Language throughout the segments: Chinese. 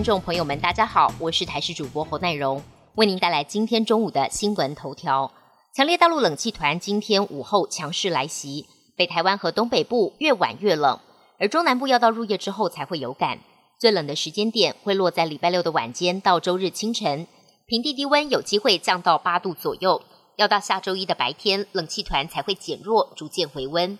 观众朋友们，大家好，我是台视主播侯奈荣，为您带来今天中午的新闻头条。强烈大陆冷气团今天午后强势来袭，北台湾和东北部越晚越冷，而中南部要到入夜之后才会有感。最冷的时间点会落在礼拜六的晚间到周日清晨，平地低温有机会降到八度左右。要到下周一的白天，冷气团才会减弱，逐渐回温。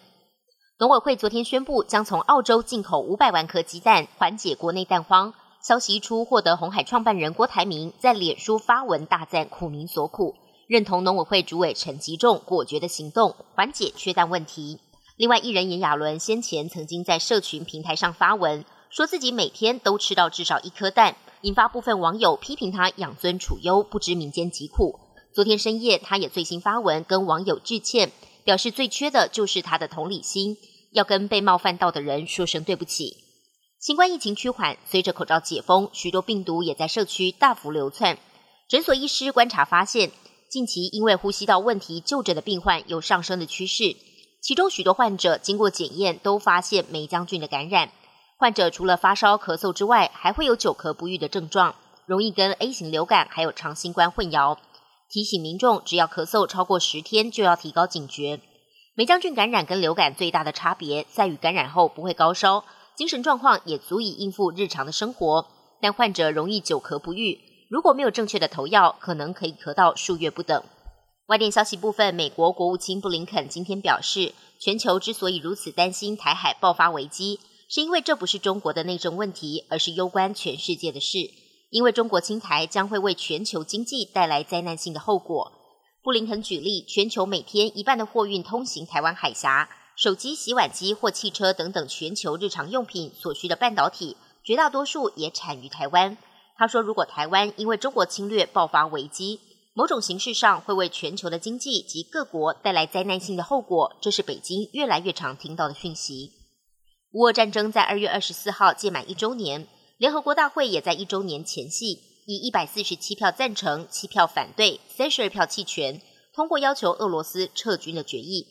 农委会昨天宣布，将从澳洲进口五百万颗鸡蛋，缓解国内蛋荒。消息一出，获得红海创办人郭台铭在脸书发文大赞苦民所苦，认同农委会主委陈吉仲果决的行动，缓解缺蛋问题。另外，艺人炎亚纶先前曾经在社群平台上发文，说自己每天都吃到至少一颗蛋，引发部分网友批评他养尊处优，不知民间疾苦。昨天深夜，他也最新发文跟网友致歉，表示最缺的就是他的同理心。要跟被冒犯到的人说声对不起。新冠疫情趋缓，随着口罩解封，许多病毒也在社区大幅流窜。诊所医师观察发现，近期因为呼吸道问题就诊的病患有上升的趋势，其中许多患者经过检验都发现梅将菌的感染。患者除了发烧、咳嗽之外，还会有久咳不愈的症状，容易跟 A 型流感还有长新冠混淆。提醒民众，只要咳嗽超过十天，就要提高警觉。梅将菌感染跟流感最大的差别在于感染后不会高烧，精神状况也足以应付日常的生活，但患者容易久咳不愈。如果没有正确的投药，可能可以咳到数月不等。外电消息部分，美国国务卿布林肯今天表示，全球之所以如此担心台海爆发危机，是因为这不是中国的内政问题，而是攸关全世界的事。因为中国侵台将会为全球经济带来灾难性的后果。布林肯举例，全球每天一半的货运通行台湾海峡，手机、洗碗机或汽车等等全球日常用品所需的半导体，绝大多数也产于台湾。他说，如果台湾因为中国侵略爆发危机，某种形式上会为全球的经济及各国带来灾难性的后果，这是北京越来越常听到的讯息。乌俄战争在二月二十四号届满一周年，联合国大会也在一周年前夕。以一百四十七票赞成、七票反对、三十二票弃权，通过要求俄罗斯撤军的决议。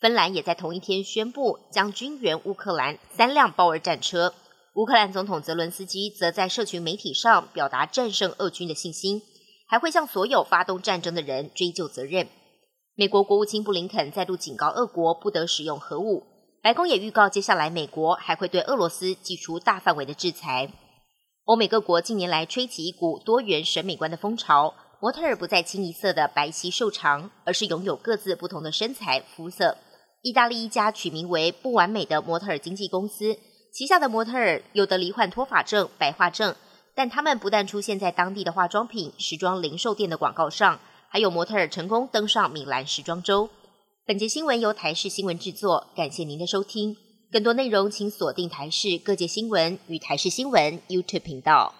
芬兰也在同一天宣布将军援乌克兰三辆豹二战车。乌克兰总统泽伦斯基则在社群媒体上表达战胜俄军的信心，还会向所有发动战争的人追究责任。美国国务卿布林肯再度警告俄国不得使用核武。白宫也预告，接下来美国还会对俄罗斯寄出大范围的制裁。欧美各国近年来吹起一股多元审美观的风潮，模特儿不再清一色的白皙瘦长，而是拥有各自不同的身材肤色。意大利一家取名为“不完美的模特儿经纪公司”旗下的模特儿有的罹患脱发症、白化症，但他们不但出现在当地的化妆品、时装零售店的广告上，还有模特儿成功登上米兰时装周。本节新闻由台视新闻制作，感谢您的收听。更多内容，请锁定台视各界新闻与台视新闻 YouTube 频道。